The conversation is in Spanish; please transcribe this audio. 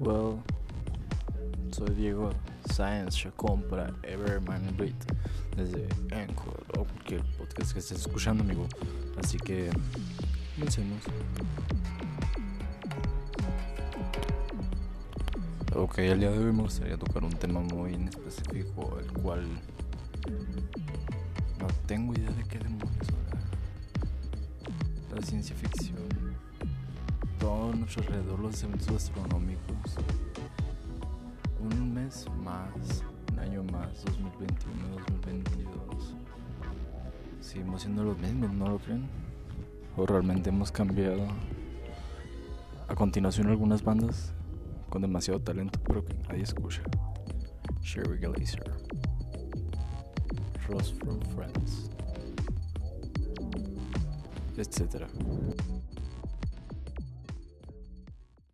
Well, soy Diego Science Chacón para Everman Beat desde Anchor o cualquier podcast que estés escuchando, amigo. Así que comencemos. Ok, el día de hoy me gustaría tocar un tema muy en específico, el cual no tengo idea de qué demonios hablar. La ciencia ficción. Todo nuestro alrededor, los eventos astronómicos. Un mes más, un año más, 2021, 2022. Seguimos siendo los mismos, ¿no lo creen? ¿O realmente hemos cambiado? A continuación, algunas bandas con demasiado talento, pero que nadie escucha. Sherry Glazer, Ross from Friends, etc.